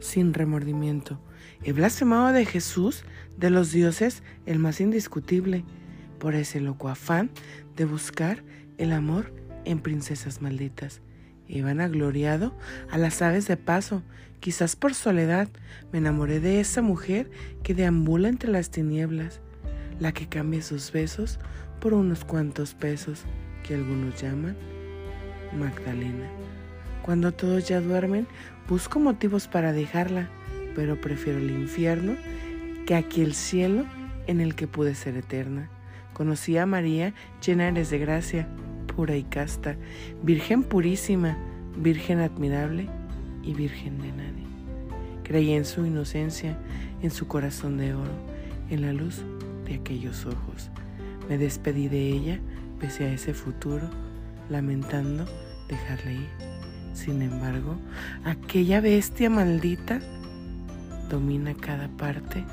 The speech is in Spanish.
sin remordimiento. He blasfemado de Jesús, de los dioses, el más indiscutible, por ese loco afán de buscar el amor en princesas malditas. He vanagloriado a las aves de paso, quizás por soledad, me enamoré de esa mujer que deambula entre las tinieblas, la que cambia sus besos por unos cuantos pesos, que algunos llaman Magdalena. Cuando todos ya duermen, busco motivos para dejarla, pero prefiero el infierno que aquí el cielo en el que pude ser eterna. Conocí a María, llena eres de gracia, pura y casta, virgen purísima, virgen admirable y virgen de nadie. Creí en su inocencia, en su corazón de oro, en la luz de aquellos ojos. Me despedí de ella, pese a ese futuro, lamentando dejarle ir. Sin embargo, aquella bestia maldita domina cada parte.